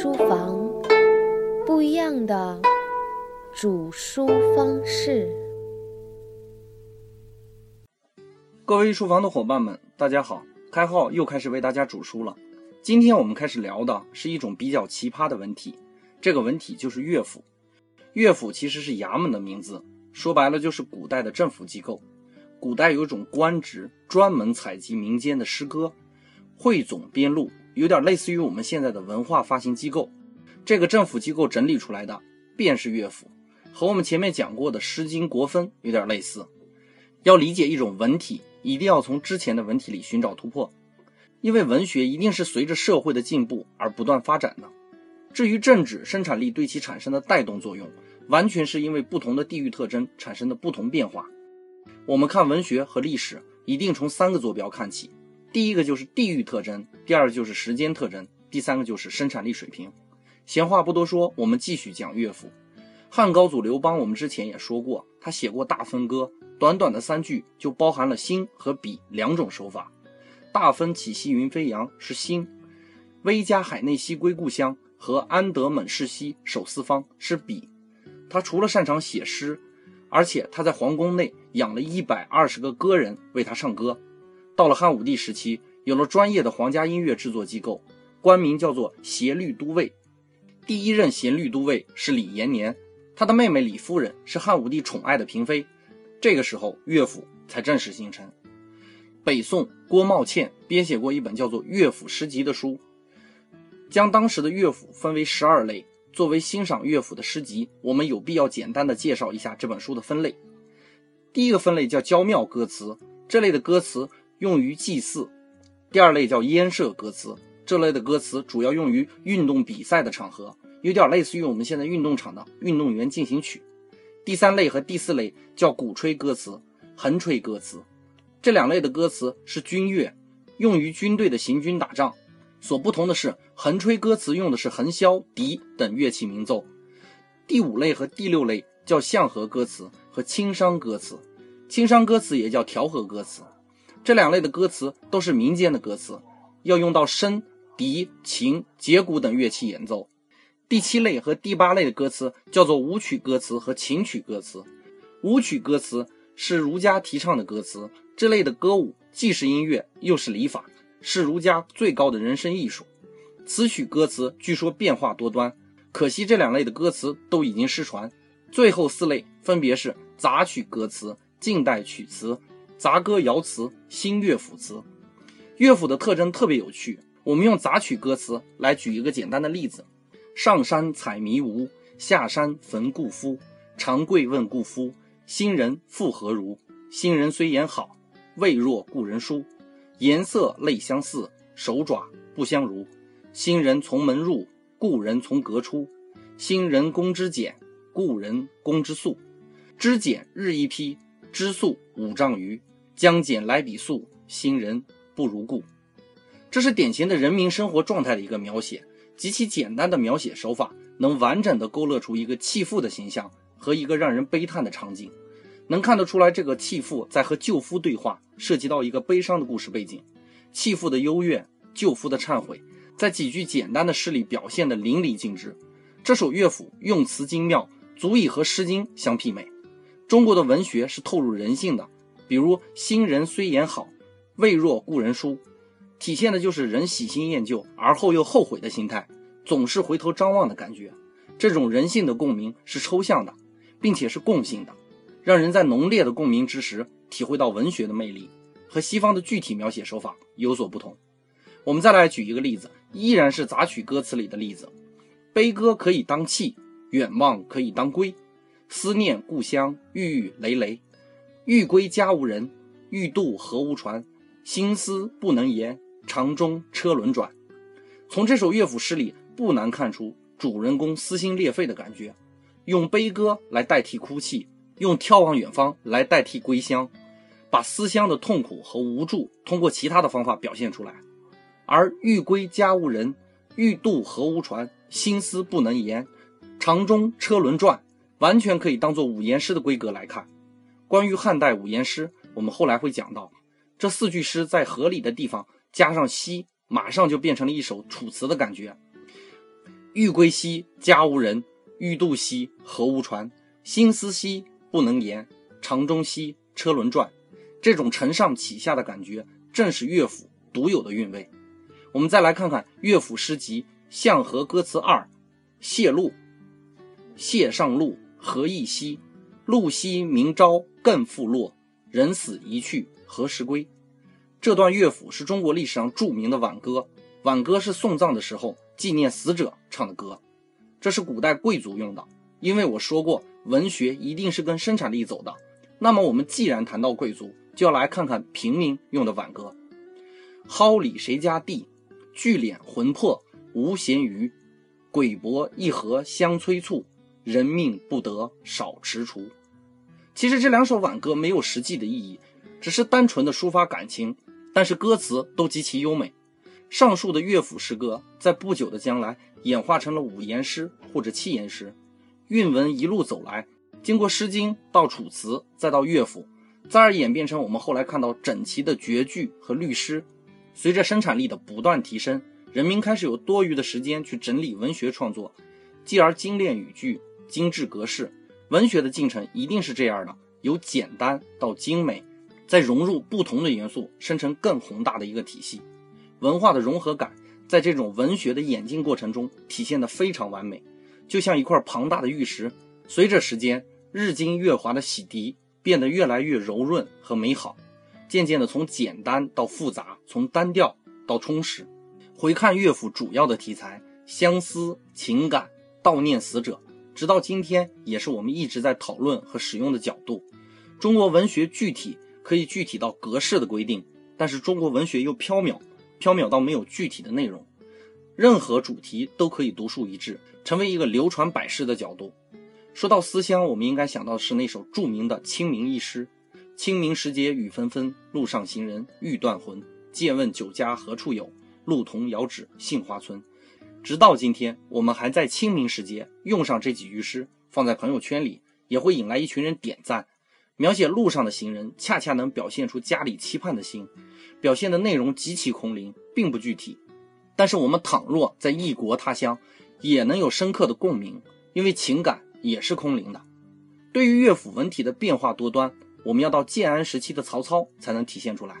书房，不一样的煮书方式。各位书房的伙伴们，大家好！开号又开始为大家煮书了。今天我们开始聊的是一种比较奇葩的文体，这个文体就是乐府。乐府其实是衙门的名字，说白了就是古代的政府机构。古代有一种官职，专门采集民间的诗歌，汇总编录。有点类似于我们现在的文化发行机构，这个政府机构整理出来的便是乐府，和我们前面讲过的《诗经》国风有点类似。要理解一种文体，一定要从之前的文体里寻找突破，因为文学一定是随着社会的进步而不断发展的。至于政治生产力对其产生的带动作用，完全是因为不同的地域特征产生的不同变化。我们看文学和历史，一定从三个坐标看起。第一个就是地域特征，第二个就是时间特征，第三个就是生产力水平。闲话不多说，我们继续讲乐府。汉高祖刘邦，我们之前也说过，他写过《大风歌》，短短的三句就包含了兴和比两种手法。大风起兮云飞扬是兴，威加海内兮归故乡和安得猛士兮守四方是比。他除了擅长写诗，而且他在皇宫内养了一百二十个歌人为他唱歌。到了汉武帝时期，有了专业的皇家音乐制作机构，官名叫做协律都尉。第一任协律都尉是李延年，他的妹妹李夫人是汉武帝宠爱的嫔妃。这个时候，乐府才正式形成。北宋郭茂倩编写过一本叫做《乐府诗集》的书，将当时的乐府分为十二类。作为欣赏乐府的诗集，我们有必要简单的介绍一下这本书的分类。第一个分类叫娇妙歌词，这类的歌词。用于祭祀。第二类叫烟射歌词，这类的歌词主要用于运动比赛的场合，有点类似于我们现在运动场的运动员进行曲。第三类和第四类叫鼓吹歌词、横吹歌词，这两类的歌词是军乐，用于军队的行军打仗。所不同的是，横吹歌词用的是横箫、笛等乐器鸣奏。第五类和第六类叫相和歌词和轻商歌词，轻商歌词也叫调和歌词。这两类的歌词都是民间的歌词，要用到笙、笛、琴、节鼓等乐器演奏。第七类和第八类的歌词叫做舞曲歌词和琴曲歌词。舞曲歌词是儒家提倡的歌词，这类的歌舞既是音乐又是礼法，是儒家最高的人生艺术。词曲歌词据说变化多端，可惜这两类的歌词都已经失传。最后四类分别是杂曲歌词、近代曲词。杂歌谣词、新乐府词，乐府的特征特别有趣。我们用杂曲歌词来举一个简单的例子：上山采迷芜，下山逢故夫。长跪问故夫，新人复何如？新人虽言好，未若故人书。颜色类相似，手爪不相如。新人从门入，故人从阁出。新人工之简，故人工之素。知简日一批，知素五丈余。将减来比素，新人不如故。这是典型的人民生活状态的一个描写，极其简单的描写手法，能完整的勾勒出一个弃妇的形象和一个让人悲叹的场景。能看得出来，这个弃妇在和旧夫对话，涉及到一个悲伤的故事背景。弃妇的幽怨，旧夫的忏悔，在几句简单的诗里表现的淋漓尽致。这首乐府用词精妙，足以和《诗经》相媲美。中国的文学是透入人性的。比如“新人虽言好，未若故人书”，体现的就是人喜新厌旧而后又后悔的心态，总是回头张望的感觉。这种人性的共鸣是抽象的，并且是共性的，让人在浓烈的共鸣之时体会到文学的魅力，和西方的具体描写手法有所不同。我们再来举一个例子，依然是杂曲歌词里的例子：悲歌可以当泣，远望可以当归，思念故乡郁郁累累。欲归家无人，欲渡河无船，心思不能言，长中车轮转。从这首乐府诗里，不难看出主人公撕心裂肺的感觉，用悲歌来代替哭泣，用眺望远方来代替归乡，把思乡的痛苦和无助通过其他的方法表现出来。而欲归家无人，欲渡河无船，心思不能言，长中车轮转，完全可以当做五言诗的规格来看。关于汉代五言诗，我们后来会讲到，这四句诗在合理的地方加上“兮”，马上就变成了一首楚辞的感觉。欲归西，家无人；欲渡西，河无船。心思兮不能言，肠中兮车轮转。这种承上启下的感觉，正是乐府独有的韵味。我们再来看看乐府诗集《向和歌词二》：谢路，谢上路，何意兮？路兮明朝更复落，人死一去何时归？这段乐府是中国历史上著名的挽歌。挽歌是送葬的时候纪念死者唱的歌，这是古代贵族用的。因为我说过，文学一定是跟生产力走的。那么我们既然谈到贵族，就要来看看平民用的挽歌。蒿里谁家地？聚敛魂魄无闲余。鬼帛一盒香催促，人命不得少踟蹰。其实这两首挽歌没有实际的意义，只是单纯的抒发感情，但是歌词都极其优美。上述的乐府诗歌，在不久的将来演化成了五言诗或者七言诗。韵文一路走来，经过《诗经》到《楚辞》，再到乐府，再而演变成我们后来看到整齐的绝句和律诗。随着生产力的不断提升，人民开始有多余的时间去整理文学创作，继而精炼语句、精致格式。文学的进程一定是这样的：由简单到精美，再融入不同的元素，生成更宏大的一个体系。文化的融合感，在这种文学的演进过程中体现得非常完美，就像一块庞大的玉石，随着时间日精月华的洗涤，变得越来越柔润和美好，渐渐的从简单到复杂，从单调到充实。回看乐府主要的题材，相思、情感、悼念死者，直到今天也是我们一直在讨论和使用的角度。中国文学具体可以具体到格式的规定，但是中国文学又缥缈。缥缈到没有具体的内容，任何主题都可以独树一帜，成为一个流传百世的角度。说到思乡，我们应该想到的是那首著名的《清明》一诗：“清明时节雨纷纷，路上行人欲断魂。借问酒家何处有？路同遥指杏花村。”直到今天，我们还在清明时节用上这几句诗，放在朋友圈里，也会引来一群人点赞。描写路上的行人，恰恰能表现出家里期盼的心。表现的内容极其空灵，并不具体。但是我们倘若在异国他乡，也能有深刻的共鸣，因为情感也是空灵的。对于乐府文体的变化多端，我们要到建安时期的曹操才能体现出来。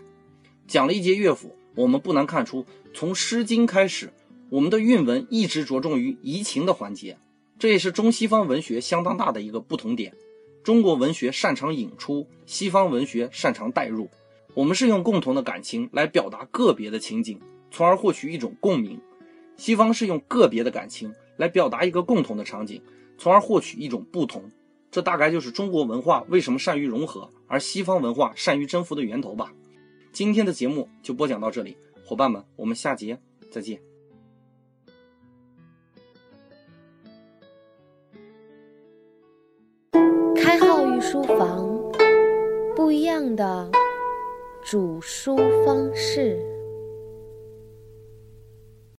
讲了一节乐府，我们不难看出，从《诗经》开始，我们的韵文一直着重于移情的环节，这也是中西方文学相当大的一个不同点。中国文学擅长引出，西方文学擅长带入。我们是用共同的感情来表达个别的情景，从而获取一种共鸣；西方是用个别的感情来表达一个共同的场景，从而获取一种不同。这大概就是中国文化为什么善于融合，而西方文化善于征服的源头吧。今天的节目就播讲到这里，伙伴们，我们下节再见。书房，不一样的。煮书方式。